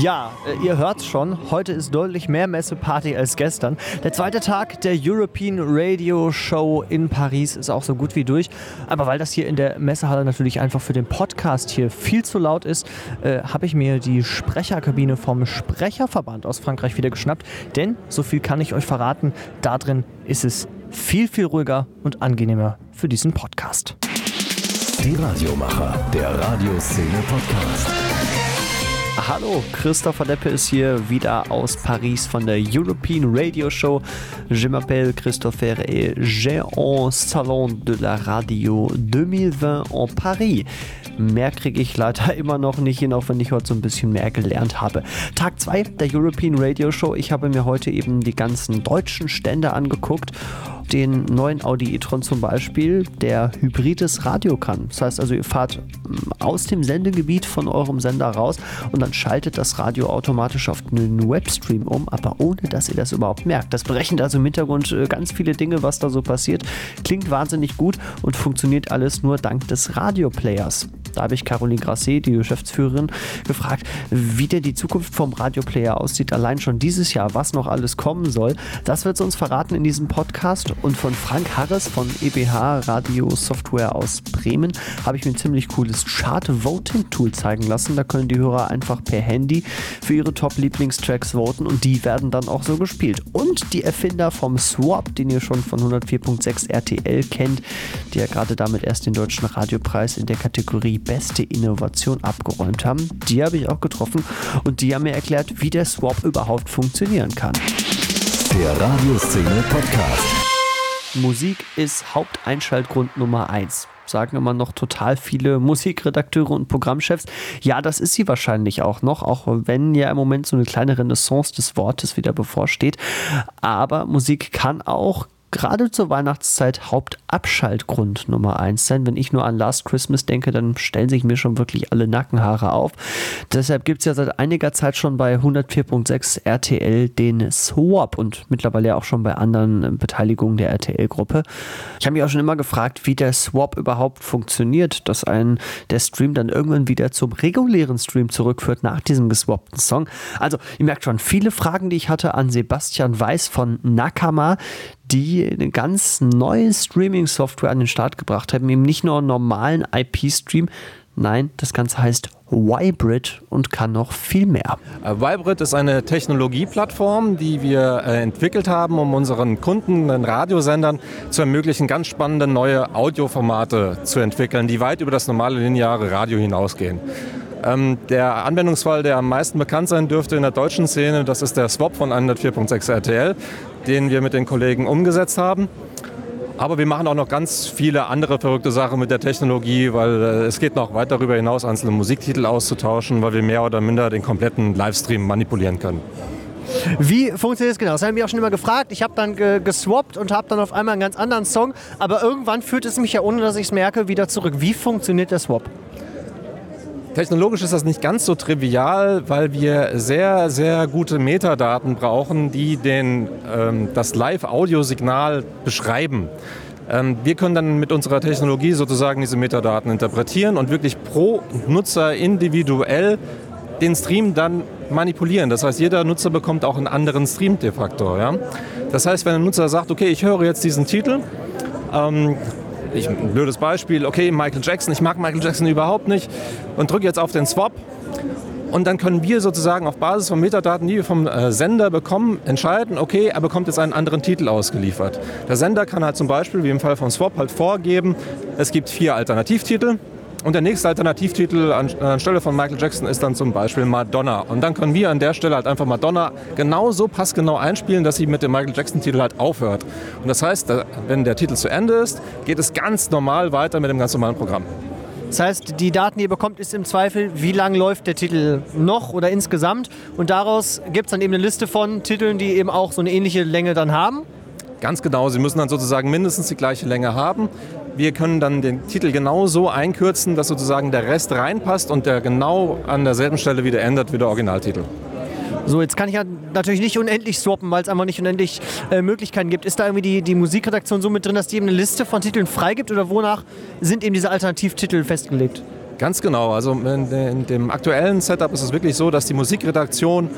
Ja, äh, ihr hört's schon, heute ist deutlich mehr Messeparty als gestern. Der zweite Tag der European Radio Show in Paris ist auch so gut wie durch. Aber weil das hier in der Messehalle natürlich einfach für den Podcast hier viel zu laut ist, äh, habe ich mir die Sprecherkabine vom Sprecherverband aus Frankreich wieder geschnappt. Denn, so viel kann ich euch verraten, da drin ist es viel, viel ruhiger und angenehmer für diesen Podcast. Die Radiomacher, der Radioszene Podcast. Hallo, Christopher Deppe ist hier wieder aus Paris von der European Radio Show. Je m'appelle Christopher et j'ai un Salon de la Radio 2020 en Paris. Mehr kriege ich leider immer noch nicht hin, auch wenn ich heute so ein bisschen mehr gelernt habe. Tag 2 der European Radio Show. Ich habe mir heute eben die ganzen deutschen Stände angeguckt den neuen Audi e-tron zum Beispiel, der hybrides Radio kann. Das heißt also, ihr fahrt mm, aus dem Sendegebiet von eurem Sender raus und dann schaltet das Radio automatisch auf einen Webstream um, aber ohne dass ihr das überhaupt merkt. Das berechnet also im Hintergrund äh, ganz viele Dinge, was da so passiert. Klingt wahnsinnig gut und funktioniert alles nur dank des Radioplayers. Da habe ich Caroline Grasset, die Geschäftsführerin, gefragt, wie denn die Zukunft vom Radioplayer aussieht. Allein schon dieses Jahr, was noch alles kommen soll. Das wird sie uns verraten in diesem Podcast. Und von Frank Harris von EBH Radio Software aus Bremen habe ich mir ein ziemlich cooles Chart-Voting-Tool zeigen lassen. Da können die Hörer einfach per Handy für ihre Top-Lieblingstracks voten und die werden dann auch so gespielt. Und die Erfinder vom Swap, den ihr schon von 104.6 RTL kennt, die ja gerade damit erst den deutschen Radiopreis in der Kategorie beste Innovation abgeräumt haben. Die habe ich auch getroffen und die haben mir erklärt, wie der Swap überhaupt funktionieren kann. Der Radioszene Podcast. Musik ist Haupteinschaltgrund Nummer 1 sagen immer noch total viele Musikredakteure und Programmchefs. Ja, das ist sie wahrscheinlich auch noch, auch wenn ja im Moment so eine kleine Renaissance des Wortes wieder bevorsteht. Aber Musik kann auch gerade zur Weihnachtszeit Hauptabschaltgrund Nummer eins sein. Wenn ich nur an Last Christmas denke, dann stellen sich mir schon wirklich alle Nackenhaare auf. Deshalb gibt es ja seit einiger Zeit schon bei 104.6 RTL den Swap und mittlerweile auch schon bei anderen Beteiligungen der RTL-Gruppe. Ich habe mich auch schon immer gefragt, wie der Swap überhaupt funktioniert, dass ein der Stream dann irgendwann wieder zum regulären Stream zurückführt nach diesem geswappten Song. Also, ihr merkt schon, viele Fragen, die ich hatte an Sebastian Weiß von Nakama, die eine ganz neue Streaming-Software an den Start gebracht haben. Eben nicht nur einen normalen IP-Stream, nein, das Ganze heißt Vibrid und kann noch viel mehr. Vibrid ist eine Technologieplattform, die wir äh, entwickelt haben, um unseren Kunden, den Radiosendern zu ermöglichen, ganz spannende neue Audioformate zu entwickeln, die weit über das normale lineare Radio hinausgehen. Ähm, der Anwendungsfall, der am meisten bekannt sein dürfte in der deutschen Szene, das ist der Swap von 104.6 RTL, den wir mit den Kollegen umgesetzt haben. Aber wir machen auch noch ganz viele andere verrückte Sachen mit der Technologie, weil äh, es geht noch weit darüber hinaus, einzelne Musiktitel auszutauschen, weil wir mehr oder minder den kompletten Livestream manipulieren können. Wie funktioniert das genau? Das haben wir auch schon immer gefragt. Ich habe dann ge geswappt und habe dann auf einmal einen ganz anderen Song. Aber irgendwann führt es mich ja, ohne dass ich es merke, wieder zurück. Wie funktioniert der Swap? Technologisch ist das nicht ganz so trivial, weil wir sehr, sehr gute Metadaten brauchen, die den, ähm, das Live-Audio-Signal beschreiben. Ähm, wir können dann mit unserer Technologie sozusagen diese Metadaten interpretieren und wirklich pro Nutzer individuell den Stream dann manipulieren. Das heißt, jeder Nutzer bekommt auch einen anderen Stream-Defaktor. Ja? Das heißt, wenn ein Nutzer sagt, okay, ich höre jetzt diesen Titel, ähm, ich, ein blödes Beispiel, okay, Michael Jackson, ich mag Michael Jackson überhaupt nicht und drücke jetzt auf den Swap. Und dann können wir sozusagen auf Basis von Metadaten, die wir vom äh, Sender bekommen, entscheiden, okay, er bekommt jetzt einen anderen Titel ausgeliefert. Der Sender kann halt zum Beispiel, wie im Fall von Swap, halt vorgeben, es gibt vier Alternativtitel und der nächste Alternativtitel anstelle von Michael Jackson ist dann zum Beispiel Madonna. Und dann können wir an der Stelle halt einfach Madonna genauso passgenau einspielen, dass sie mit dem Michael Jackson-Titel halt aufhört. Und das heißt, wenn der Titel zu Ende ist, geht es ganz normal weiter mit dem ganz normalen Programm. Das heißt, die Daten, die ihr bekommt, ist im Zweifel, wie lang läuft der Titel noch oder insgesamt. Und daraus gibt es dann eben eine Liste von Titeln, die eben auch so eine ähnliche Länge dann haben. Ganz genau, sie müssen dann sozusagen mindestens die gleiche Länge haben. Wir können dann den Titel genau so einkürzen, dass sozusagen der Rest reinpasst und der genau an derselben Stelle wieder ändert wie der Originaltitel. So, jetzt kann ich ja natürlich nicht unendlich swappen, weil es einfach nicht unendlich äh, Möglichkeiten gibt. Ist da irgendwie die, die Musikredaktion so mit drin, dass die eben eine Liste von Titeln freigibt oder wonach sind eben diese Alternativtitel festgelegt? Ganz genau. Also in, in dem aktuellen Setup ist es wirklich so, dass die Musikredaktion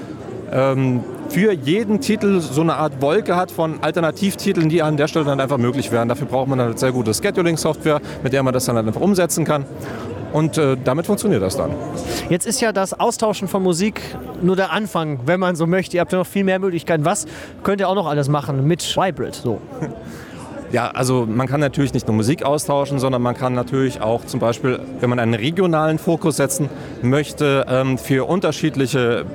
ähm, für jeden Titel so eine Art Wolke hat von Alternativtiteln, die an der Stelle dann einfach möglich wären. Dafür braucht man eine sehr gute Scheduling-Software, mit der man das dann halt einfach umsetzen kann. Und äh, damit funktioniert das dann. Jetzt ist ja das Austauschen von Musik nur der Anfang, wenn man so möchte. Ihr habt ja noch viel mehr Möglichkeiten. Was könnt ihr auch noch alles machen mit Hybrid? So. Ja, also man kann natürlich nicht nur Musik austauschen, sondern man kann natürlich auch zum Beispiel, wenn man einen regionalen Fokus setzen möchte, ähm, für unterschiedliche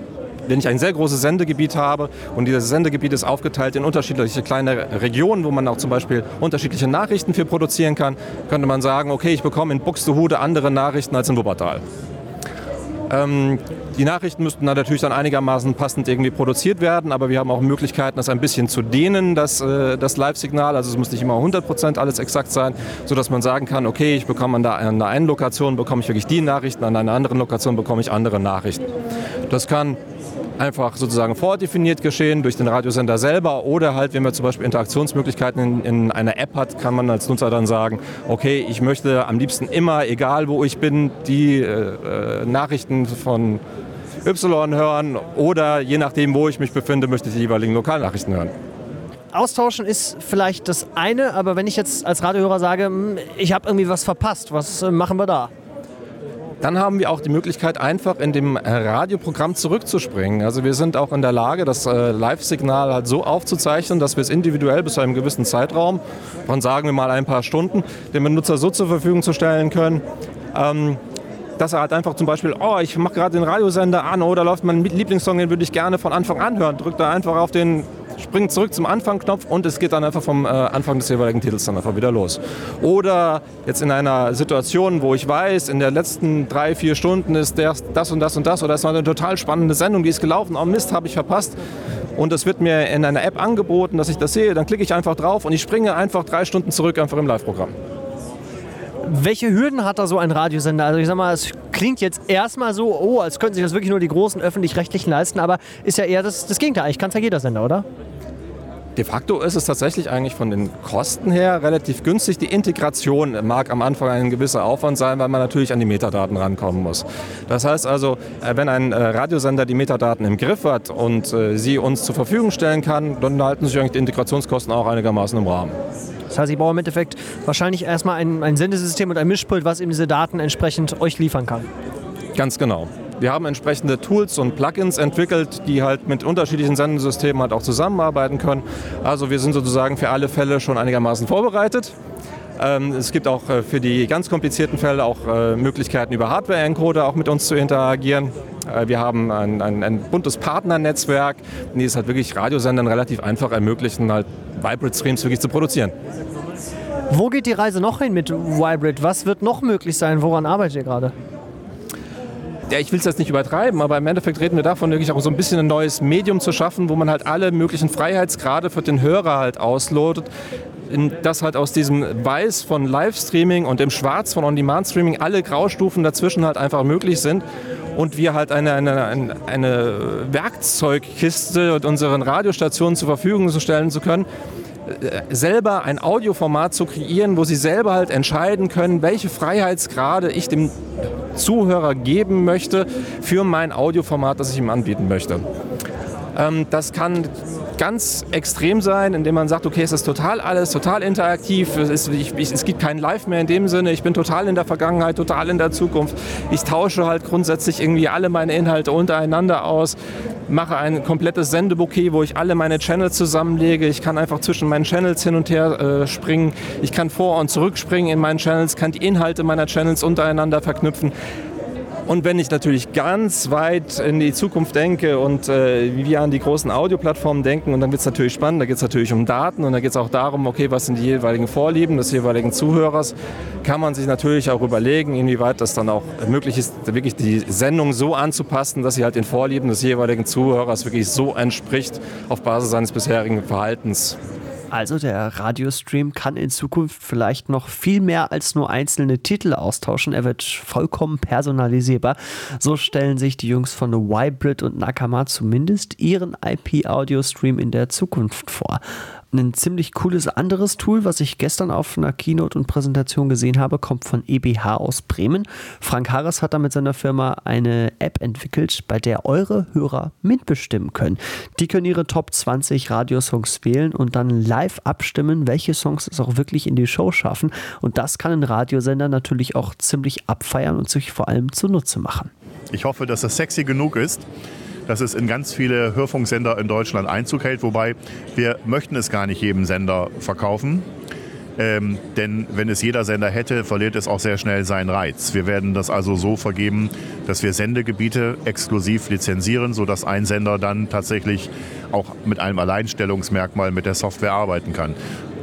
wenn ich ein sehr großes Sendegebiet habe und dieses Sendegebiet ist aufgeteilt in unterschiedliche kleine Regionen, wo man auch zum Beispiel unterschiedliche Nachrichten für produzieren kann, könnte man sagen, okay, ich bekomme in Buxtehude andere Nachrichten als in Wuppertal. Ähm, die Nachrichten müssten dann natürlich dann einigermaßen passend irgendwie produziert werden, aber wir haben auch Möglichkeiten, das ein bisschen zu dehnen, das, äh, das Live-Signal. Also es muss nicht immer 100% alles exakt sein, sodass man sagen kann, okay, ich bekomme an der, an der einen Lokation bekomme ich wirklich die Nachrichten, an einer anderen Lokation bekomme ich andere Nachrichten. Das kann einfach sozusagen vordefiniert geschehen durch den Radiosender selber oder halt, wenn man zum Beispiel Interaktionsmöglichkeiten in, in, einer App hat, kann man als Nutzer dann sagen, okay, ich möchte am liebsten immer, egal wo ich bin, die äh, äh Nachrichten von Y hören oder je nachdem, wo ich mich befinde, möchte ich die jeweiligen Lokalnachrichten hören. Austauschen ist vielleicht das eine, aber wenn ich jetzt als Radiohörer sage, hm, ich habe irgendwie was verpasst, was äh, machen wir da? Dann haben wir auch die Möglichkeit, einfach in dem äh, Radioprogramm zurückzuspringen. Also wir sind auch in der Lage, das äh, Live-Signal halt so aufzuzeichnen, dass wir es individuell bis zu einem gewissen Zeitraum, von sagen wir mal ein paar Stunden, dem Benutzer so zur Verfügung zu stellen können, ähm, dass er halt einfach zum Beispiel, oh, ich mache gerade den Radiosender an oder läuft mein Lieblingssong, den würde ich gerne von Anfang an hören. Drückt er einfach auf den springt zurück zum Anfang-Knopf und es geht dann einfach vom äh, Anfang des jeweiligen Titels dann einfach wieder los. Oder jetzt in einer Situation, wo ich weiß, in den letzten drei, vier Stunden ist der, das und das und das oder es war eine total spannende Sendung, die ist gelaufen, oh Mist, habe ich verpasst. Und es wird mir in einer App angeboten, dass ich das sehe, dann klicke ich einfach drauf und ich springe einfach drei Stunden zurück einfach im Live-Programm. Welche Hürden hat da so ein Radiosender? Also ich sag mal, es klingt jetzt erstmal so, oh, als könnten sich das wirklich nur die großen öffentlich-rechtlichen leisten, aber ist ja eher das, das Gegenteil. Eigentlich kann es ja jeder Sender, oder? De facto ist es tatsächlich eigentlich von den Kosten her relativ günstig. Die Integration mag am Anfang ein gewisser Aufwand sein, weil man natürlich an die Metadaten rankommen muss. Das heißt also, äh, wenn ein äh, Radiosender die Metadaten im Griff hat und äh, sie uns zur Verfügung stellen kann, dann halten sich eigentlich die Integrationskosten auch einigermaßen im Rahmen. Das heißt, ich brauche im Endeffekt wahrscheinlich erstmal ein, ein Sendesystem und ein Mischpult, was eben diese Daten entsprechend euch liefern kann. Ganz genau. Wir haben entsprechende Tools und Plugins entwickelt, die halt mit unterschiedlichen Sendesystemen halt auch zusammenarbeiten können. Also wir sind sozusagen für alle Fälle schon einigermaßen vorbereitet. Ähm, es gibt auch äh, für die ganz komplizierten Fälle auch äh, Möglichkeiten über Hardware-Encoder auch mit uns zu interagieren. Äh, wir haben ein, ein, ein buntes Partnernetzwerk, die es halt wirklich Radiosendern relativ einfach ermöglichen, halt Vibrate-Streams wirklich zu produzieren. Wo geht die Reise noch hin mit Vibrate? Was wird noch möglich sein? Woran arbeitet ihr gerade? Ja, ich will es jetzt nicht übertreiben, aber im Endeffekt reden wir davon, wirklich auch so ein bisschen ein neues Medium zu schaffen, wo man halt alle möglichen Freiheitsgrade für den Hörer halt auslotet. dass halt aus diesem Weiß von Livestreaming und dem Schwarz von On-Demand-Streaming alle Graustufen dazwischen halt einfach möglich sind und wir halt eine, eine, eine Werkzeugkiste unseren Radiostationen zur Verfügung stellen zu können, selber ein Audioformat zu kreieren, wo sie selber halt entscheiden können, welche Freiheitsgrade ich dem Zuhörer geben möchte für mein Audioformat, das ich ihm anbieten möchte. Ähm, das kann ganz extrem sein, indem man sagt, okay, es ist total alles, total interaktiv, es, ist, ich, ich, es gibt kein Live mehr in dem Sinne, ich bin total in der Vergangenheit, total in der Zukunft. Ich tausche halt grundsätzlich irgendwie alle meine Inhalte untereinander aus, mache ein komplettes Sendebouquet, wo ich alle meine Channels zusammenlege. Ich kann einfach zwischen meinen Channels hin und her äh, springen. Ich kann vor- und zurückspringen in meinen Channels, kann die Inhalte meiner Channels untereinander verknüpfen. Und wenn ich natürlich ganz weit in die Zukunft denke und äh, wir an die großen Audioplattformen denken, und dann wird es natürlich spannend, da geht es natürlich um Daten und da geht es auch darum, okay, was sind die jeweiligen Vorlieben des jeweiligen Zuhörers, kann man sich natürlich auch überlegen, inwieweit das dann auch möglich ist, wirklich die Sendung so anzupassen, dass sie halt den Vorlieben des jeweiligen Zuhörers wirklich so entspricht auf Basis seines bisherigen Verhaltens. Also der Radiostream kann in Zukunft vielleicht noch viel mehr als nur einzelne Titel austauschen. Er wird vollkommen personalisierbar. So stellen sich die Jungs von Wybrid und Nakama zumindest ihren IP-Audio-Stream in der Zukunft vor. Ein ziemlich cooles anderes Tool, was ich gestern auf einer Keynote und Präsentation gesehen habe, kommt von EBH aus Bremen. Frank Harris hat da mit seiner Firma eine App entwickelt, bei der eure Hörer mitbestimmen können. Die können ihre Top 20 Radiosongs wählen und dann live abstimmen, welche Songs es auch wirklich in die Show schaffen. Und das kann ein Radiosender natürlich auch ziemlich abfeiern und sich vor allem zunutze machen. Ich hoffe, dass das sexy genug ist dass es in ganz viele Hörfunksender in Deutschland Einzug hält. Wobei wir möchten es gar nicht jedem Sender verkaufen. Ähm, denn wenn es jeder Sender hätte, verliert es auch sehr schnell seinen Reiz. Wir werden das also so vergeben, dass wir Sendegebiete exklusiv lizenzieren, sodass ein Sender dann tatsächlich auch mit einem Alleinstellungsmerkmal mit der Software arbeiten kann.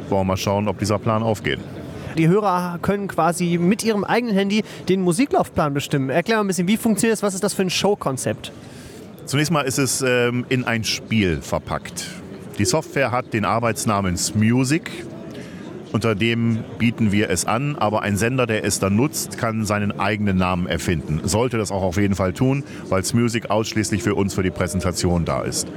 Wollen wir mal schauen, ob dieser Plan aufgeht. Die Hörer können quasi mit ihrem eigenen Handy den Musiklaufplan bestimmen. Erklär mal ein bisschen, wie funktioniert das? Was ist das für ein Showkonzept? Zunächst mal ist es ähm, in ein Spiel verpackt. Die Software hat den Arbeitsnamen Smusic. Unter dem bieten wir es an, aber ein Sender, der es dann nutzt, kann seinen eigenen Namen erfinden. Sollte das auch auf jeden Fall tun, weil Smusic ausschließlich für uns für die Präsentation da ist.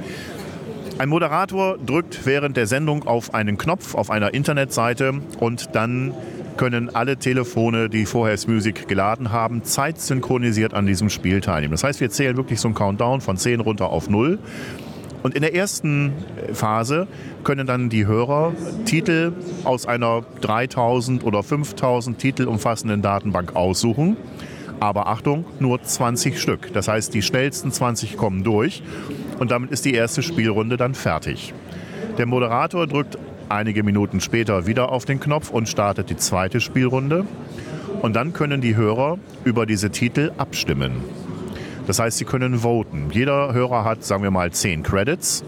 Ein Moderator drückt während der Sendung auf einen Knopf auf einer Internetseite und dann können alle Telefone, die vorher Music geladen haben, zeitsynchronisiert an diesem Spiel teilnehmen. Das heißt, wir zählen wirklich so einen Countdown von 10 runter auf 0. Und in der ersten Phase können dann die Hörer Titel aus einer 3000 oder 5000 Titel umfassenden Datenbank aussuchen. Aber Achtung, nur 20 Stück. Das heißt, die schnellsten 20 kommen durch und damit ist die erste Spielrunde dann fertig. Der Moderator drückt einige Minuten später wieder auf den Knopf und startet die zweite Spielrunde. Und dann können die Hörer über diese Titel abstimmen. Das heißt, sie können voten. Jeder Hörer hat, sagen wir mal, zehn Credits.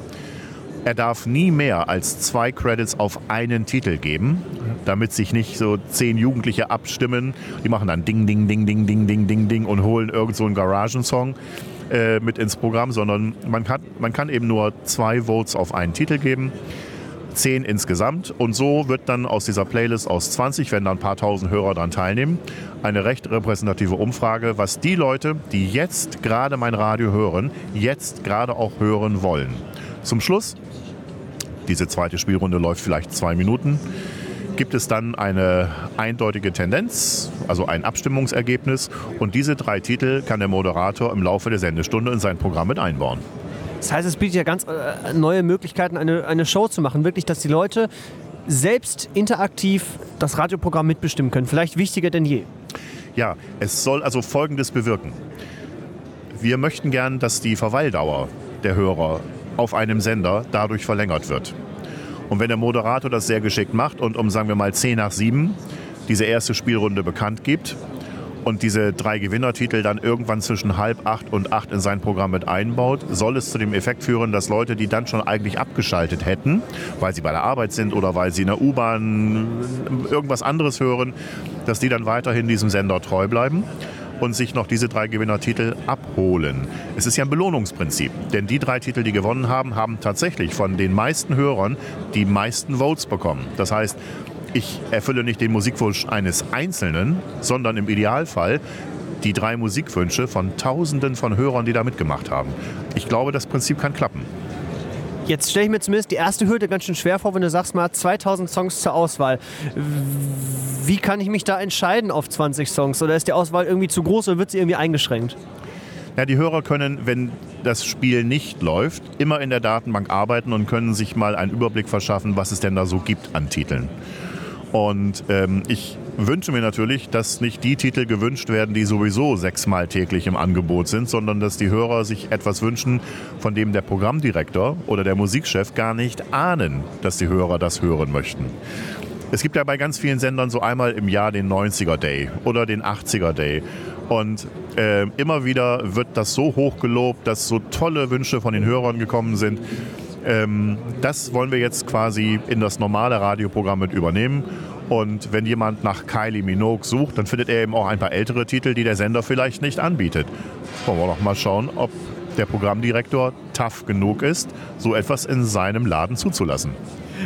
Er darf nie mehr als zwei Credits auf einen Titel geben, damit sich nicht so zehn Jugendliche abstimmen. Die machen dann Ding, Ding, Ding, Ding, Ding, Ding, Ding, Ding und holen irgend so einen Garagensong äh, mit ins Programm, sondern man kann, man kann eben nur zwei Votes auf einen Titel geben zehn insgesamt. Und so wird dann aus dieser Playlist aus 20, wenn dann ein paar tausend Hörer daran teilnehmen, eine recht repräsentative Umfrage, was die Leute, die jetzt gerade mein Radio hören, jetzt gerade auch hören wollen. Zum Schluss, diese zweite Spielrunde läuft vielleicht zwei Minuten, gibt es dann eine eindeutige Tendenz, also ein Abstimmungsergebnis. Und diese drei Titel kann der Moderator im Laufe der Sendestunde in sein Programm mit einbauen. Das heißt, es bietet ja ganz äh, neue Möglichkeiten, eine, eine Show zu machen. Wirklich, dass die Leute selbst interaktiv das Radioprogramm mitbestimmen können. Vielleicht wichtiger denn je. Ja, es soll also Folgendes bewirken. Wir möchten gern, dass die Verweildauer der Hörer auf einem Sender dadurch verlängert wird. Und wenn der Moderator das sehr geschickt macht und um, sagen wir mal, 10 nach 7 diese erste Spielrunde bekannt gibt, und diese drei Gewinnertitel dann irgendwann zwischen halb acht und acht in sein Programm mit einbaut, soll es zu dem Effekt führen, dass Leute, die dann schon eigentlich abgeschaltet hätten, weil sie bei der Arbeit sind oder weil sie in der U-Bahn irgendwas anderes hören, dass die dann weiterhin diesem Sender treu bleiben und sich noch diese drei Gewinnertitel abholen. Es ist ja ein Belohnungsprinzip, denn die drei Titel, die gewonnen haben, haben tatsächlich von den meisten Hörern die meisten Votes bekommen. Das heißt, ich erfülle nicht den Musikwunsch eines Einzelnen, sondern im Idealfall die drei Musikwünsche von Tausenden von Hörern, die da mitgemacht haben. Ich glaube, das Prinzip kann klappen. Jetzt stelle ich mir zumindest die erste Hürde ganz schön schwer vor, wenn du sagst, mal 2000 Songs zur Auswahl. Wie kann ich mich da entscheiden auf 20 Songs? Oder ist die Auswahl irgendwie zu groß oder wird sie irgendwie eingeschränkt? Ja, die Hörer können, wenn das Spiel nicht läuft, immer in der Datenbank arbeiten und können sich mal einen Überblick verschaffen, was es denn da so gibt an Titeln. Und ähm, ich wünsche mir natürlich, dass nicht die Titel gewünscht werden, die sowieso sechsmal täglich im Angebot sind, sondern dass die Hörer sich etwas wünschen, von dem der Programmdirektor oder der Musikchef gar nicht ahnen, dass die Hörer das hören möchten. Es gibt ja bei ganz vielen Sendern so einmal im Jahr den 90er Day oder den 80er Day. Und äh, immer wieder wird das so hoch gelobt, dass so tolle Wünsche von den Hörern gekommen sind. Ähm, das wollen wir jetzt quasi in das normale Radioprogramm mit übernehmen. Und wenn jemand nach Kylie Minogue sucht, dann findet er eben auch ein paar ältere Titel, die der Sender vielleicht nicht anbietet. Wollen wir doch mal schauen, ob der Programmdirektor tough genug ist, so etwas in seinem Laden zuzulassen.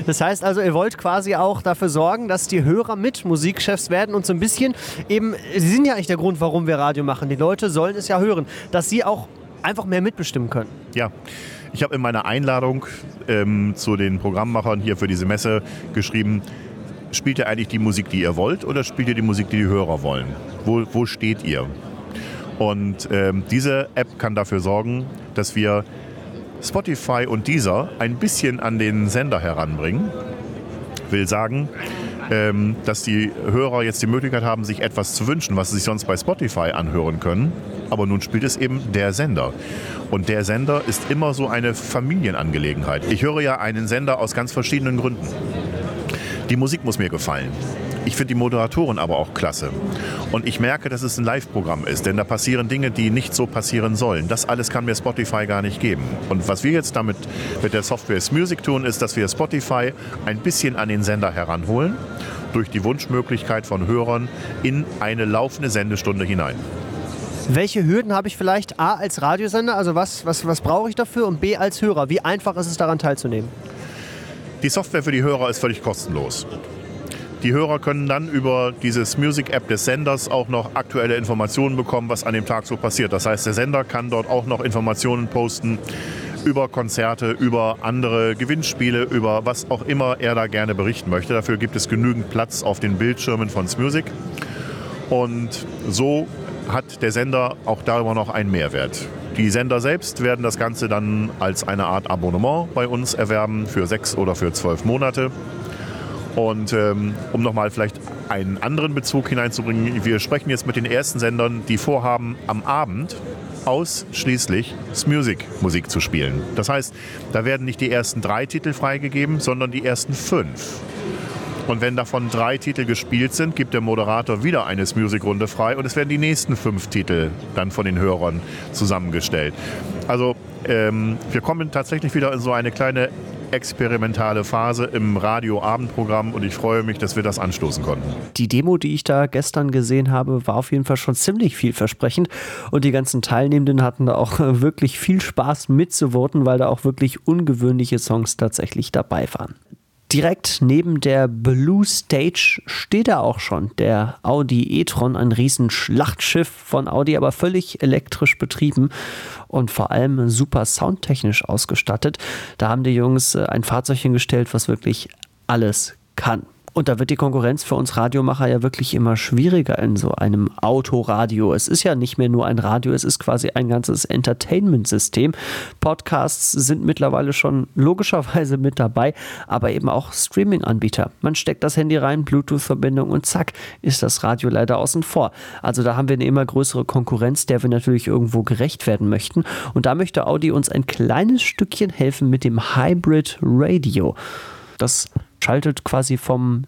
Das heißt also, ihr wollt quasi auch dafür sorgen, dass die Hörer mit Musikchefs werden und so ein bisschen eben, sie sind ja eigentlich der Grund, warum wir Radio machen. Die Leute sollen es ja hören, dass sie auch einfach mehr mitbestimmen können. Ja, Ich habe in meiner Einladung ähm, zu den Programmmachern hier für diese Messe geschrieben, spielt ihr eigentlich die Musik, die ihr wollt oder spielt ihr die Musik, die die Hörer wollen? Wo, wo steht ihr? Und ähm, diese App kann dafür sorgen, dass wir Spotify und Deezer ein bisschen an den Sender heranbringen. Will sagen, ähm, dass die Hörer jetzt die Möglichkeit haben, sich etwas zu wünschen, was sie sich sonst bei Spotify anhören können. Aber nun spielt es eben der Sender. Und der Sender ist immer so eine Familienangelegenheit. Ich höre ja einen Sender aus ganz verschiedenen Gründen. Die Musik muss mir gefallen. Ich finde die Moderatoren aber auch klasse. Und ich merke, dass es ein Live-Programm ist, denn da passieren Dinge, die nicht so passieren sollen. Das alles kann mir Spotify gar nicht geben. Und was wir jetzt damit mit der Software Music tun, ist, dass wir Spotify ein bisschen an den Sender heranholen, durch die Wunschmöglichkeit von Hörern in eine laufende Sendestunde hinein. Welche Hürden habe ich vielleicht A als Radiosender, also was, was, was brauche ich dafür und B als Hörer? Wie einfach ist es daran teilzunehmen? Die Software für die Hörer ist völlig kostenlos. Die Hörer können dann über dieses Music-App des Senders auch noch aktuelle Informationen bekommen, was an dem Tag so passiert. Das heißt, der Sender kann dort auch noch Informationen posten über Konzerte, über andere Gewinnspiele, über was auch immer er da gerne berichten möchte. Dafür gibt es genügend Platz auf den Bildschirmen von Smusic. Und so hat der Sender auch darüber noch einen Mehrwert. Die Sender selbst werden das Ganze dann als eine Art Abonnement bei uns erwerben für sechs oder für zwölf Monate. Und ähm, um nochmal vielleicht einen anderen Bezug hineinzubringen, wir sprechen jetzt mit den ersten Sendern, die vorhaben, am Abend ausschließlich Music Musik zu spielen. Das heißt, da werden nicht die ersten drei Titel freigegeben, sondern die ersten fünf. Und wenn davon drei Titel gespielt sind, gibt der Moderator wieder eine Music-Runde frei und es werden die nächsten fünf Titel dann von den Hörern zusammengestellt. Also ähm, wir kommen tatsächlich wieder in so eine kleine experimentale Phase im Radio-Abendprogramm und ich freue mich, dass wir das anstoßen konnten. Die Demo, die ich da gestern gesehen habe, war auf jeden Fall schon ziemlich vielversprechend und die ganzen Teilnehmenden hatten da auch wirklich viel Spaß mitzuvoten, weil da auch wirklich ungewöhnliche Songs tatsächlich dabei waren. Direkt neben der Blue Stage steht da auch schon der Audi e-tron, ein riesen Schlachtschiff von Audi, aber völlig elektrisch betrieben und vor allem super soundtechnisch ausgestattet. Da haben die Jungs äh, ein Fahrzeug hingestellt, was wirklich alles kann. Und da wird die Konkurrenz für uns Radiomacher ja wirklich immer schwieriger in so einem Autoradio. Es ist ja nicht mehr nur ein Radio, es ist quasi ein ganzes Entertainment-System. Podcasts sind mittlerweile schon logischerweise mit dabei, aber eben auch Streaming-Anbieter. Man steckt das Handy rein, Bluetooth-Verbindung und zack, ist das Radio leider außen vor. Also da haben wir eine immer größere Konkurrenz, der wir natürlich irgendwo gerecht werden möchten. Und da möchte Audi uns ein kleines Stückchen helfen mit dem Hybrid Radio. Das schaltet quasi vom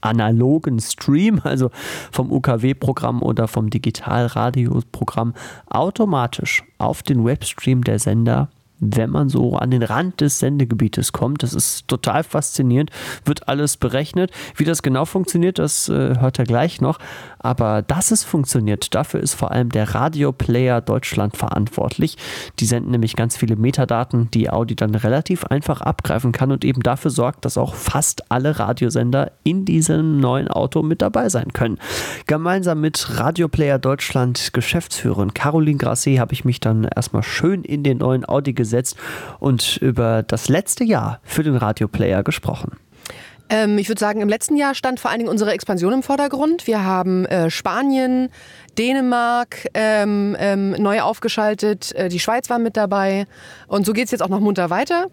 analogen Stream, also vom UKW-Programm oder vom Digitalradio-Programm, automatisch auf den Webstream der Sender wenn man so an den Rand des Sendegebietes kommt. Das ist total faszinierend, wird alles berechnet. Wie das genau funktioniert, das äh, hört er gleich noch. Aber dass es funktioniert, dafür ist vor allem der Radioplayer Deutschland verantwortlich. Die senden nämlich ganz viele Metadaten, die Audi dann relativ einfach abgreifen kann und eben dafür sorgt, dass auch fast alle Radiosender in diesem neuen Auto mit dabei sein können. Gemeinsam mit Radioplayer Deutschland Geschäftsführerin Caroline Grasset habe ich mich dann erstmal schön in den neuen Audi gesetzt und über das letzte Jahr für den Radioplayer gesprochen. Ähm, ich würde sagen, im letzten Jahr stand vor allen Dingen unsere Expansion im Vordergrund. Wir haben äh, Spanien, Dänemark ähm, ähm, neu aufgeschaltet, äh, die Schweiz war mit dabei und so geht es jetzt auch noch munter weiter.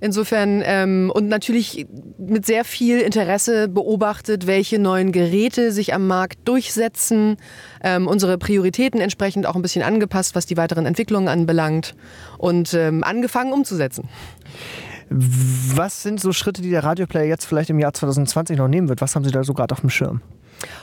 Insofern ähm, und natürlich mit sehr viel Interesse beobachtet, welche neuen Geräte sich am Markt durchsetzen, ähm, unsere Prioritäten entsprechend auch ein bisschen angepasst, was die weiteren Entwicklungen anbelangt und ähm, angefangen umzusetzen. Was sind so Schritte, die der Radioplayer jetzt vielleicht im Jahr 2020 noch nehmen wird? Was haben Sie da so gerade auf dem Schirm?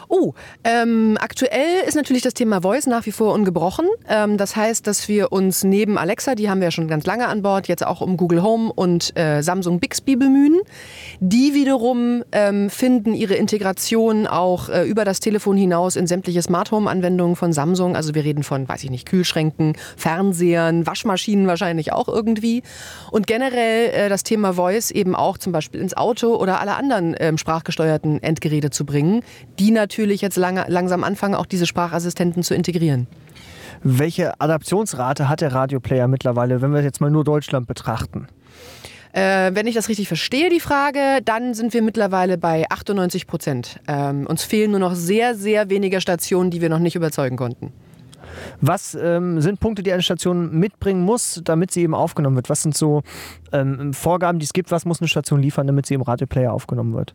Oh, ähm, aktuell ist natürlich das Thema Voice nach wie vor ungebrochen. Ähm, das heißt, dass wir uns neben Alexa, die haben wir ja schon ganz lange an Bord, jetzt auch um Google Home und äh, Samsung Bixby bemühen. Die wiederum ähm, finden ihre Integration auch äh, über das Telefon hinaus in sämtliche Smart Home Anwendungen von Samsung. Also wir reden von, weiß ich nicht, Kühlschränken, Fernsehern, Waschmaschinen wahrscheinlich auch irgendwie. Und generell äh, das Thema Voice eben auch zum Beispiel ins Auto oder alle anderen ähm, sprachgesteuerten Endgeräte zu bringen, die die natürlich jetzt lang, langsam anfangen, auch diese Sprachassistenten zu integrieren. Welche Adaptionsrate hat der Radioplayer mittlerweile, wenn wir jetzt mal nur Deutschland betrachten? Äh, wenn ich das richtig verstehe, die Frage, dann sind wir mittlerweile bei 98 Prozent. Ähm, uns fehlen nur noch sehr, sehr wenige Stationen, die wir noch nicht überzeugen konnten. Was ähm, sind Punkte, die eine Station mitbringen muss, damit sie eben aufgenommen wird? Was sind so ähm, Vorgaben, die es gibt? Was muss eine Station liefern, damit sie im Radioplayer aufgenommen wird?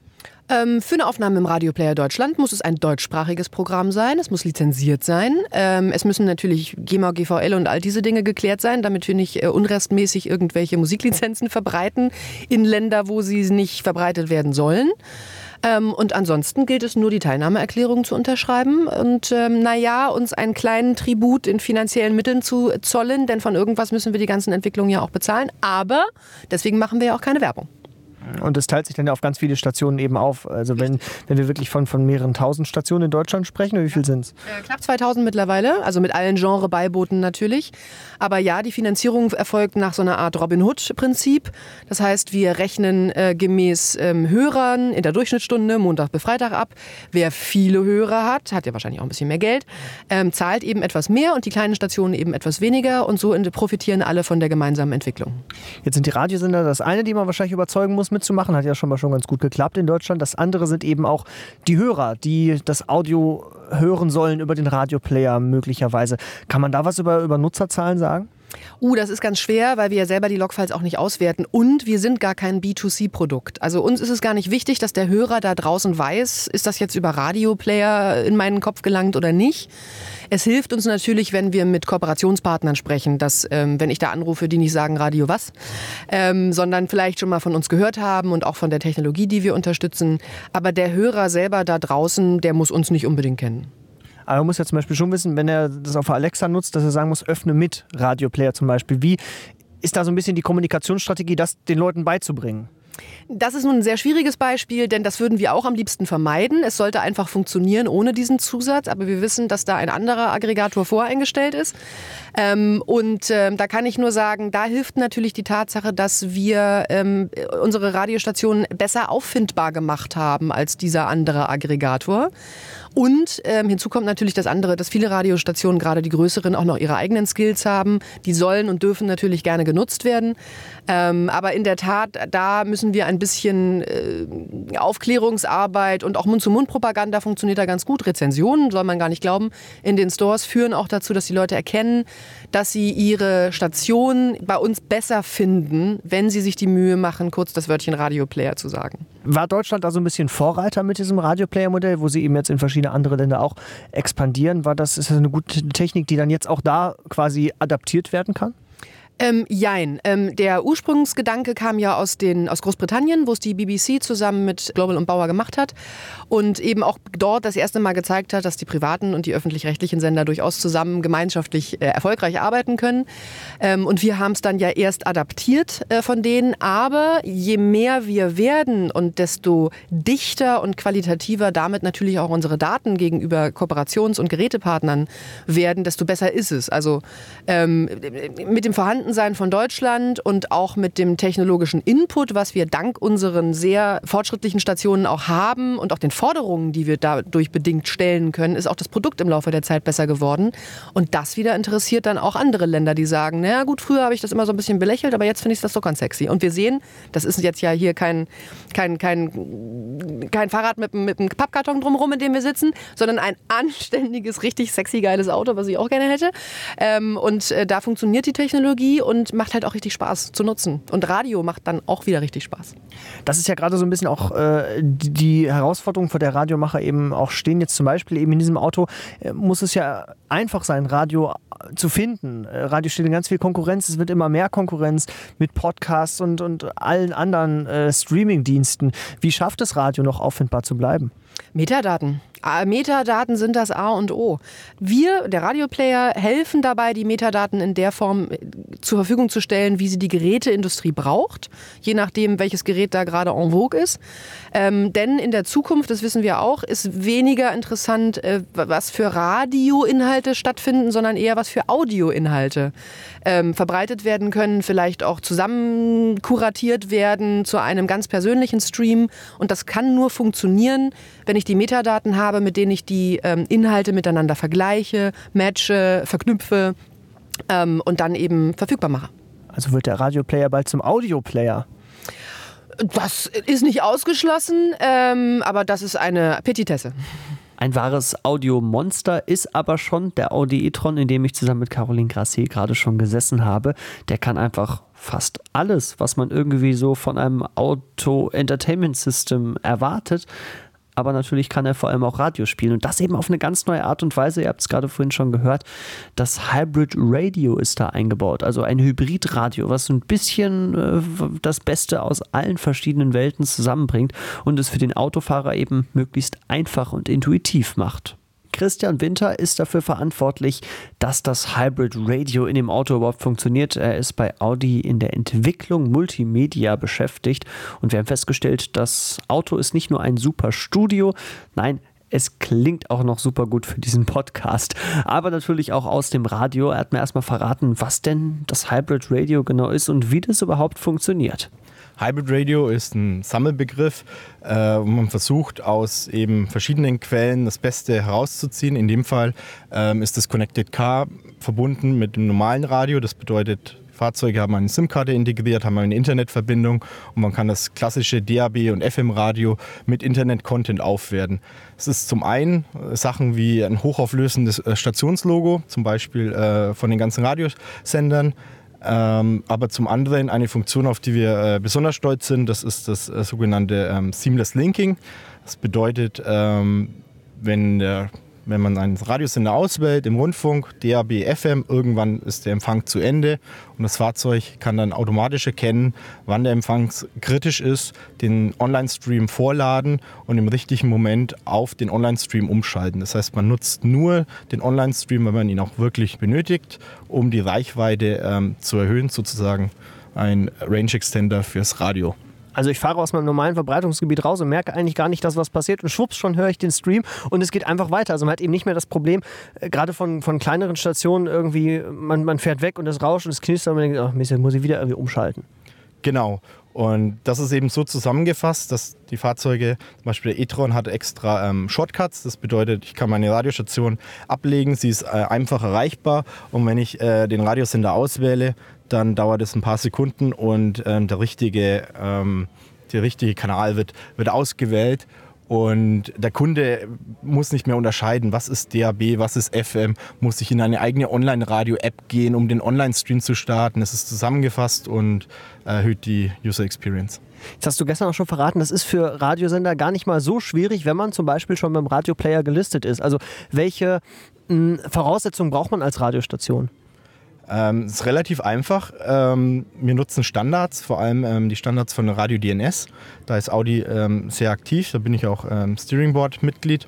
Ähm, für eine Aufnahme im Radioplayer Deutschland muss es ein deutschsprachiges Programm sein. Es muss lizenziert sein. Ähm, es müssen natürlich GEMA, GVL und all diese Dinge geklärt sein, damit wir nicht äh, unrestmäßig irgendwelche Musiklizenzen verbreiten in Länder, wo sie nicht verbreitet werden sollen. Ähm, und ansonsten gilt es nur, die Teilnahmeerklärung zu unterschreiben und ähm, naja, uns einen kleinen Tribut in finanziellen Mitteln zu zollen, denn von irgendwas müssen wir die ganzen Entwicklungen ja auch bezahlen. Aber deswegen machen wir ja auch keine Werbung. Und es teilt sich dann ja auf ganz viele Stationen eben auf. Also wenn, wenn wir wirklich von, von mehreren tausend Stationen in Deutschland sprechen, wie viel sind es? Äh, knapp 2000 mittlerweile, also mit allen Genre-Beiboten natürlich. Aber ja, die Finanzierung erfolgt nach so einer Art Robin Hood-Prinzip. Das heißt, wir rechnen äh, gemäß ähm, Hörern in der Durchschnittsstunde Montag bis Freitag ab. Wer viele Hörer hat, hat ja wahrscheinlich auch ein bisschen mehr Geld, ähm, zahlt eben etwas mehr und die kleinen Stationen eben etwas weniger. Und so profitieren alle von der gemeinsamen Entwicklung. Jetzt sind die Radiosender das eine, die man wahrscheinlich überzeugen muss, mitzumachen. Hat ja schon mal schon ganz gut geklappt in Deutschland. Das andere sind eben auch die Hörer, die das Audio hören sollen über den Radioplayer möglicherweise. Kann man da was über, über Nutzerzahlen sagen? Uh, das ist ganz schwer, weil wir ja selber die Logfiles auch nicht auswerten und wir sind gar kein B2C-Produkt. Also uns ist es gar nicht wichtig, dass der Hörer da draußen weiß, ist das jetzt über Radioplayer in meinen Kopf gelangt oder nicht. Es hilft uns natürlich, wenn wir mit Kooperationspartnern sprechen, dass, ähm, wenn ich da anrufe, die nicht sagen Radio was, ähm, sondern vielleicht schon mal von uns gehört haben und auch von der Technologie, die wir unterstützen. Aber der Hörer selber da draußen, der muss uns nicht unbedingt kennen. Aber man muss ja zum Beispiel schon wissen, wenn er das auf Alexa nutzt, dass er sagen muss, öffne mit Radioplayer zum Beispiel. Wie ist da so ein bisschen die Kommunikationsstrategie, das den Leuten beizubringen? Das ist nun ein sehr schwieriges Beispiel, denn das würden wir auch am liebsten vermeiden. Es sollte einfach funktionieren ohne diesen Zusatz, aber wir wissen, dass da ein anderer Aggregator voreingestellt ist. Ähm, und ähm, da kann ich nur sagen, da hilft natürlich die Tatsache, dass wir ähm, unsere Radiostationen besser auffindbar gemacht haben als dieser andere Aggregator. Und ähm, hinzu kommt natürlich das andere, dass viele Radiostationen, gerade die größeren, auch noch ihre eigenen Skills haben. Die sollen und dürfen natürlich gerne genutzt werden. Ähm, aber in der Tat, da müssen wir ein bisschen äh, Aufklärungsarbeit und auch Mund-zu-Mund-Propaganda funktioniert da ganz gut. Rezensionen, soll man gar nicht glauben, in den Stores führen auch dazu, dass die Leute erkennen, dass sie ihre Station bei uns besser finden, wenn sie sich die Mühe machen, kurz das Wörtchen Radioplayer zu sagen. War Deutschland da so ein bisschen Vorreiter mit diesem Radioplayer-Modell, wo sie eben jetzt in verschiedene andere Länder auch expandieren? War das, ist das eine gute Technik, die dann jetzt auch da quasi adaptiert werden kann? Ähm, jein. Ähm, der Ursprungsgedanke kam ja aus, den, aus Großbritannien, wo es die BBC zusammen mit Global und Bauer gemacht hat und eben auch dort das erste Mal gezeigt hat, dass die privaten und die öffentlich-rechtlichen Sender durchaus zusammen gemeinschaftlich äh, erfolgreich arbeiten können. Ähm, und wir haben es dann ja erst adaptiert äh, von denen. Aber je mehr wir werden und desto dichter und qualitativer damit natürlich auch unsere Daten gegenüber Kooperations- und Gerätepartnern werden, desto besser ist es. Also ähm, mit dem Vorhandensein von Deutschland und auch mit dem technologischen Input, was wir dank unseren sehr fortschrittlichen Stationen auch haben und auch den Forderungen, die wir dadurch bedingt stellen können, ist auch das Produkt im Laufe der Zeit besser geworden. Und das wieder interessiert dann auch andere Länder, die sagen, naja gut, früher habe ich das immer so ein bisschen belächelt, aber jetzt finde ich das doch ganz sexy. Und wir sehen, das ist jetzt ja hier kein, kein, kein, kein Fahrrad mit, mit einem Pappkarton drumherum, in dem wir sitzen, sondern ein anständiges, richtig sexy geiles Auto, was ich auch gerne hätte. Ähm, und äh, da funktioniert die Technologie und macht halt auch richtig Spaß zu nutzen. Und Radio macht dann auch wieder richtig Spaß. Das ist ja gerade so ein bisschen auch äh, die Herausforderung vor der Radiomacher eben auch stehen. Jetzt zum Beispiel eben in diesem Auto äh, muss es ja einfach sein, Radio zu finden. Äh, Radio steht in ganz viel Konkurrenz. Es wird immer mehr Konkurrenz mit Podcasts und, und allen anderen äh, Streaming-Diensten. Wie schafft es Radio noch auffindbar zu bleiben? Metadaten. Metadaten sind das A und O. Wir, der Radioplayer, helfen dabei, die Metadaten in der Form äh, zur Verfügung zu stellen, wie sie die Geräteindustrie braucht, je nachdem, welches Gerät da gerade en vogue ist. Ähm, denn in der Zukunft, das wissen wir auch, ist weniger interessant, äh, was für Radioinhalte stattfinden, sondern eher was für Audioinhalte ähm, verbreitet werden können, vielleicht auch zusammen kuratiert werden zu einem ganz persönlichen Stream. Und das kann nur funktionieren, wenn ich die Metadaten habe habe, mit denen ich die ähm, Inhalte miteinander vergleiche, matche, verknüpfe ähm, und dann eben verfügbar mache. Also wird der Radioplayer bald zum Audioplayer. Das ist nicht ausgeschlossen, ähm, aber das ist eine Petitesse. Ein wahres Audiomonster ist aber schon der Audi e-tron, in dem ich zusammen mit Caroline Grassi gerade schon gesessen habe. Der kann einfach fast alles, was man irgendwie so von einem Auto-Entertainment-System erwartet aber natürlich kann er vor allem auch Radio spielen und das eben auf eine ganz neue Art und Weise. Ihr habt es gerade vorhin schon gehört. Das Hybrid Radio ist da eingebaut, also ein Hybridradio, was so ein bisschen äh, das Beste aus allen verschiedenen Welten zusammenbringt und es für den Autofahrer eben möglichst einfach und intuitiv macht. Christian Winter ist dafür verantwortlich, dass das Hybrid Radio in dem Auto überhaupt funktioniert. Er ist bei Audi in der Entwicklung Multimedia beschäftigt und wir haben festgestellt, das Auto ist nicht nur ein super Studio, nein, es klingt auch noch super gut für diesen Podcast, aber natürlich auch aus dem Radio. Er hat mir erstmal verraten, was denn das Hybrid Radio genau ist und wie das überhaupt funktioniert. Hybrid Radio ist ein Sammelbegriff, äh, wo man versucht, aus eben verschiedenen Quellen das Beste herauszuziehen. In dem Fall ähm, ist das Connected Car verbunden mit dem normalen Radio. Das bedeutet, Fahrzeuge haben eine SIM-Karte integriert, haben eine Internetverbindung und man kann das klassische DAB- und FM-Radio mit Internet-Content aufwerten. Es ist zum einen Sachen wie ein hochauflösendes äh, Stationslogo, zum Beispiel äh, von den ganzen Radiosendern. Ähm, aber zum anderen eine Funktion, auf die wir äh, besonders stolz sind, das ist das äh, sogenannte ähm, Seamless Linking. Das bedeutet, ähm, wenn der wenn man einen Radiosender auswählt im Rundfunk, DAB, FM, irgendwann ist der Empfang zu Ende und das Fahrzeug kann dann automatisch erkennen, wann der Empfang kritisch ist, den Online-Stream vorladen und im richtigen Moment auf den Online-Stream umschalten. Das heißt, man nutzt nur den Online-Stream, wenn man ihn auch wirklich benötigt, um die Reichweite ähm, zu erhöhen, sozusagen ein Range Extender fürs Radio. Also ich fahre aus meinem normalen Verbreitungsgebiet raus und merke eigentlich gar nicht, dass was passiert und schwupps, schon höre ich den Stream und es geht einfach weiter. Also man hat eben nicht mehr das Problem, äh, gerade von, von kleineren Stationen irgendwie, man, man fährt weg und es rauscht und es knistert und man denkt, ach Mist, muss ich wieder irgendwie umschalten. Genau. Und das ist eben so zusammengefasst, dass die Fahrzeuge, zum Beispiel der e-tron hat extra ähm, Shortcuts. Das bedeutet, ich kann meine Radiostation ablegen, sie ist äh, einfach erreichbar. Und wenn ich äh, den Radiosender auswähle, dann dauert es ein paar Sekunden und ähm, der, richtige, ähm, der richtige Kanal wird, wird ausgewählt. Und der Kunde muss nicht mehr unterscheiden, was ist DAB, was ist FM, muss sich in eine eigene Online-Radio-App gehen, um den Online-Stream zu starten. Es ist zusammengefasst und erhöht die User Experience. Jetzt hast du gestern auch schon verraten, das ist für Radiosender gar nicht mal so schwierig, wenn man zum Beispiel schon beim Radioplayer gelistet ist. Also welche mh, Voraussetzungen braucht man als Radiostation? Ähm, ist relativ einfach. Ähm, wir nutzen Standards, vor allem ähm, die Standards von Radio DNS. Da ist Audi ähm, sehr aktiv, da bin ich auch ähm, Steering Board Mitglied.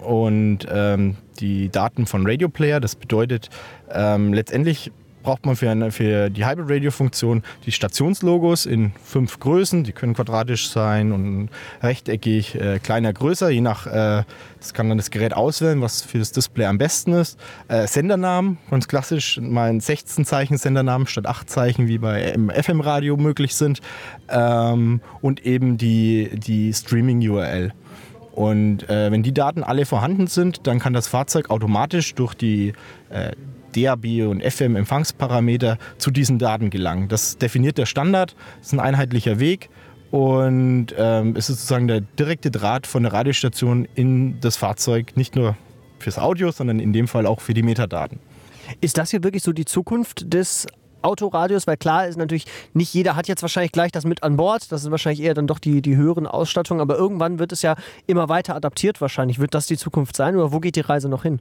Und ähm, die Daten von Radio Player, das bedeutet letztendlich braucht man für, eine, für die Hybrid Radio Funktion die Stationslogos in fünf Größen. Die können quadratisch sein und rechteckig, äh, kleiner, größer. Je nach, äh, das kann dann das Gerät auswählen, was für das Display am besten ist. Äh, Sendernamen, ganz klassisch, mal ein 16 Zeichen Sendernamen statt 8 Zeichen, wie bei FM Radio möglich sind. Ähm, und eben die, die Streaming URL. Und äh, wenn die Daten alle vorhanden sind, dann kann das Fahrzeug automatisch durch die äh, DAB und FM Empfangsparameter zu diesen Daten gelangen. Das definiert der Standard, ist ein einheitlicher Weg und ähm, es ist sozusagen der direkte Draht von der Radiostation in das Fahrzeug, nicht nur fürs Audio, sondern in dem Fall auch für die Metadaten. Ist das hier wirklich so die Zukunft des Autoradios, weil klar ist natürlich, nicht jeder hat jetzt wahrscheinlich gleich das mit an Bord. Das ist wahrscheinlich eher dann doch die, die höheren Ausstattungen, aber irgendwann wird es ja immer weiter adaptiert wahrscheinlich. Wird das die Zukunft sein oder wo geht die Reise noch hin?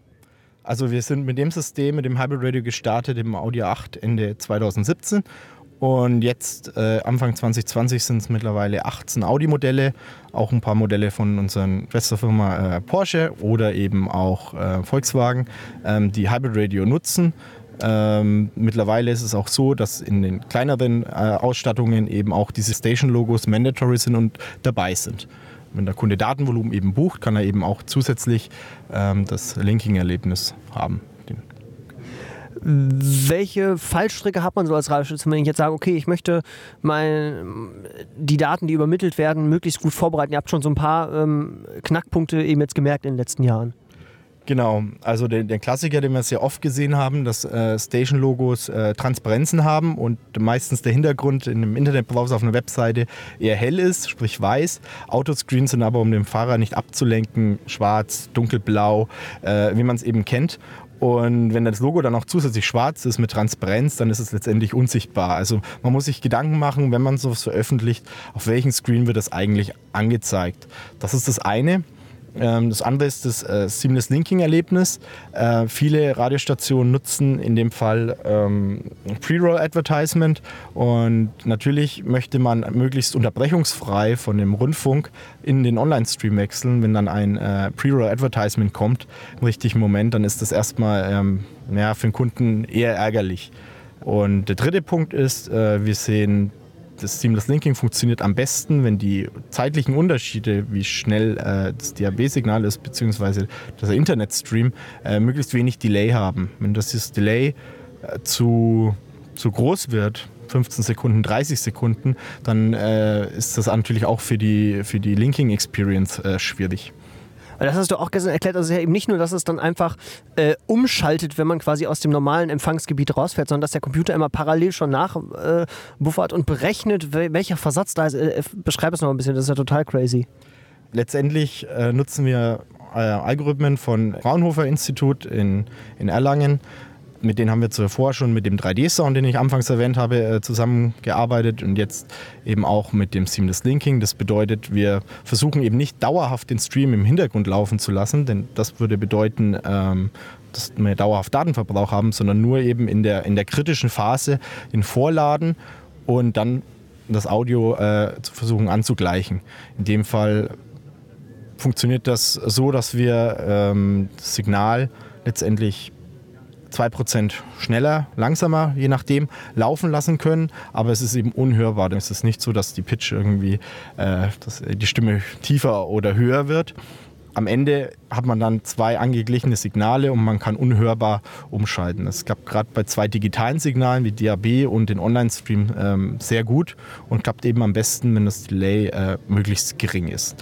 Also wir sind mit dem System, mit dem Hybrid Radio gestartet im Audi 8 Ende 2017 und jetzt äh, Anfang 2020 sind es mittlerweile 18 Audi-Modelle, auch ein paar Modelle von unseren Schwesterfirma äh, Porsche oder eben auch äh, Volkswagen, ähm, die Hybrid Radio nutzen. Ähm, mittlerweile ist es auch so, dass in den kleineren äh, Ausstattungen eben auch diese Station-Logos mandatory sind und dabei sind wenn der Kunde Datenvolumen eben bucht, kann er eben auch zusätzlich ähm, das Linking-Erlebnis haben. Welche Fallstricke hat man so als Radiostütze, wenn ich jetzt sage, okay, ich möchte mein, die Daten, die übermittelt werden, möglichst gut vorbereiten? Ihr habt schon so ein paar ähm, Knackpunkte eben jetzt gemerkt in den letzten Jahren. Genau, also der, der, Klassiker, den wir sehr oft gesehen haben, dass äh, Station-Logos äh, Transparenzen haben und meistens der Hintergrund in einem Internetbrowser auf einer Webseite eher hell ist, sprich weiß. Autoscreens sind aber, um den Fahrer nicht abzulenken, schwarz, dunkelblau, äh, wie man es eben kennt. Und wenn das Logo dann auch zusätzlich schwarz ist mit Transparenz, dann ist es letztendlich unsichtbar. Also man muss sich Gedanken machen, wenn man sowas veröffentlicht, auf welchem Screen wird das eigentlich angezeigt. Das ist das eine. Ähm, das andere ist das äh, Seamless Linking-Erlebnis. Äh, viele Radiostationen nutzen in dem Fall ähm, Pre-Roll Advertisement und natürlich möchte man möglichst unterbrechungsfrei von dem Rundfunk in den Online-Stream wechseln. Wenn dann ein äh, Pre-Roll Advertisement kommt im richtigen Moment, dann ist das erstmal ähm, ja, für den Kunden eher ärgerlich. Und der dritte Punkt ist, äh, wir sehen das Seamless Linking funktioniert am besten, wenn die zeitlichen Unterschiede, wie schnell äh, das DAB-Signal ist, beziehungsweise der Internetstream, äh, möglichst wenig Delay haben. Wenn das Delay äh, zu, zu groß wird, 15 Sekunden, 30 Sekunden, dann äh, ist das natürlich auch für die, für die Linking-Experience äh, schwierig. Weil das hast du auch gestern erklärt, also ja eben nicht nur, dass es dann einfach äh, umschaltet, wenn man quasi aus dem normalen Empfangsgebiet rausfährt, sondern dass der Computer immer parallel schon nachbuffert äh, und berechnet, welcher Versatz da ist. Äh, beschreib es noch ein bisschen, das ist ja total crazy. Letztendlich äh, nutzen wir äh, Algorithmen von Fraunhofer Institut in, in Erlangen mit denen haben wir zuvor schon mit dem 3D-Sound, den ich anfangs erwähnt habe, äh, zusammengearbeitet und jetzt eben auch mit dem Seamless Linking. Das bedeutet, wir versuchen eben nicht dauerhaft den Stream im Hintergrund laufen zu lassen, denn das würde bedeuten, ähm, dass wir dauerhaft Datenverbrauch haben, sondern nur eben in der, in der kritischen Phase den Vorladen und dann das Audio äh, zu versuchen anzugleichen. In dem Fall funktioniert das so, dass wir ähm, das Signal letztendlich 2% schneller, langsamer, je nachdem, laufen lassen können. Aber es ist eben unhörbar. Es ist nicht so, dass die Pitch irgendwie, äh, dass die Stimme tiefer oder höher wird. Am Ende hat man dann zwei angeglichene Signale und man kann unhörbar umschalten. Es gab gerade bei zwei digitalen Signalen wie DAB und den Online-Stream ähm, sehr gut und klappt eben am besten, wenn das Delay äh, möglichst gering ist.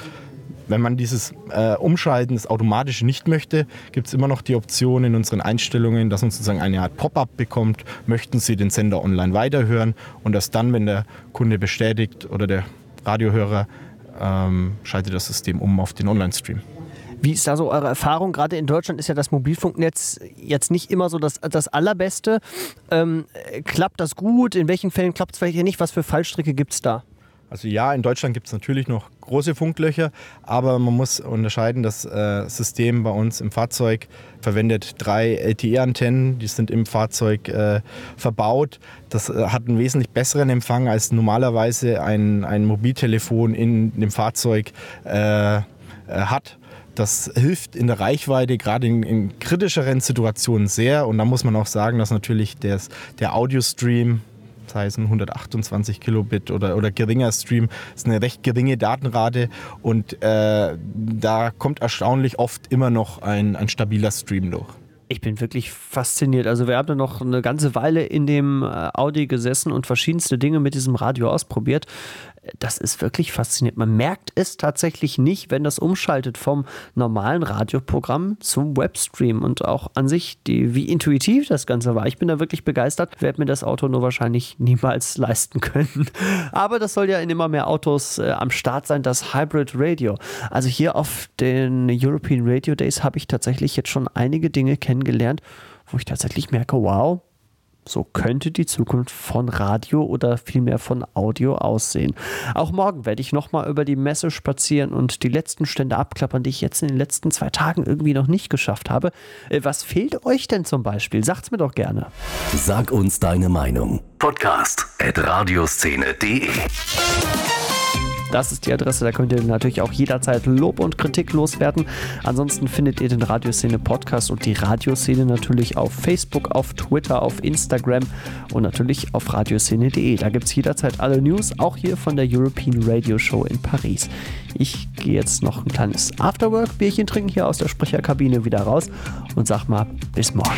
Wenn man dieses äh, Umschalten, das automatisch nicht möchte, gibt es immer noch die Option in unseren Einstellungen, dass man sozusagen eine Art Pop-up bekommt. Möchten Sie den Sender online weiterhören? Und erst dann, wenn der Kunde bestätigt oder der Radiohörer, ähm, schaltet das System um auf den Online-Stream. Wie ist da so eure Erfahrung? Gerade in Deutschland ist ja das Mobilfunknetz jetzt nicht immer so das, das Allerbeste. Ähm, klappt das gut? In welchen Fällen klappt es vielleicht nicht? Was für Fallstricke gibt es da? Also ja, in Deutschland gibt es natürlich noch große Funklöcher, aber man muss unterscheiden, das äh, System bei uns im Fahrzeug verwendet drei LTE-Antennen, die sind im Fahrzeug äh, verbaut. Das äh, hat einen wesentlich besseren Empfang als normalerweise ein, ein Mobiltelefon in dem Fahrzeug äh, äh, hat. Das hilft in der Reichweite, gerade in, in, kritischeren Situationen sehr. Und da muss man auch sagen, dass natürlich des, der Audio-Stream heißen 128 Kilobit oder, oder geringer Stream. Ist eine recht geringe Datenrate und äh, da kommt erstaunlich oft immer noch ein, ein stabiler Stream durch. Ich bin wirklich fasziniert. Also wir haben da noch eine ganze Weile in dem äh, Audi gesessen und verschiedenste Dinge mit diesem Radio ausprobiert das ist wirklich faszinierend. Man merkt es tatsächlich nicht, wenn das umschaltet vom normalen Radioprogramm zum Webstream und auch an sich, die, wie intuitiv das Ganze war. Ich bin da wirklich begeistert, werde mir das Auto nur wahrscheinlich niemals leisten können. Aber das soll ja in immer mehr Autos äh, am Start sein, das Hybrid Radio. Also hier auf den European Radio Days habe ich tatsächlich jetzt schon einige Dinge kennengelernt, wo ich tatsächlich merke, wow, so könnte die Zukunft von Radio oder vielmehr von Audio aussehen. Auch morgen werde ich nochmal über die Messe spazieren und die letzten Stände abklappern, die ich jetzt in den letzten zwei Tagen irgendwie noch nicht geschafft habe. Äh, was fehlt euch denn zum Beispiel? Sagt's mir doch gerne. Sag uns deine Meinung. Podcast at radioszene.de das ist die Adresse, da könnt ihr natürlich auch jederzeit Lob und Kritik loswerden. Ansonsten findet ihr den Radioszene Podcast und die Radioszene natürlich auf Facebook, auf Twitter, auf Instagram und natürlich auf radioszene.de. Da gibt es jederzeit alle News, auch hier von der European Radio Show in Paris. Ich gehe jetzt noch ein kleines Afterwork-Bierchen trinken hier aus der Sprecherkabine wieder raus und sag mal bis morgen.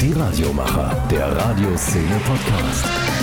Die Radiomacher, der Radioszene Podcast.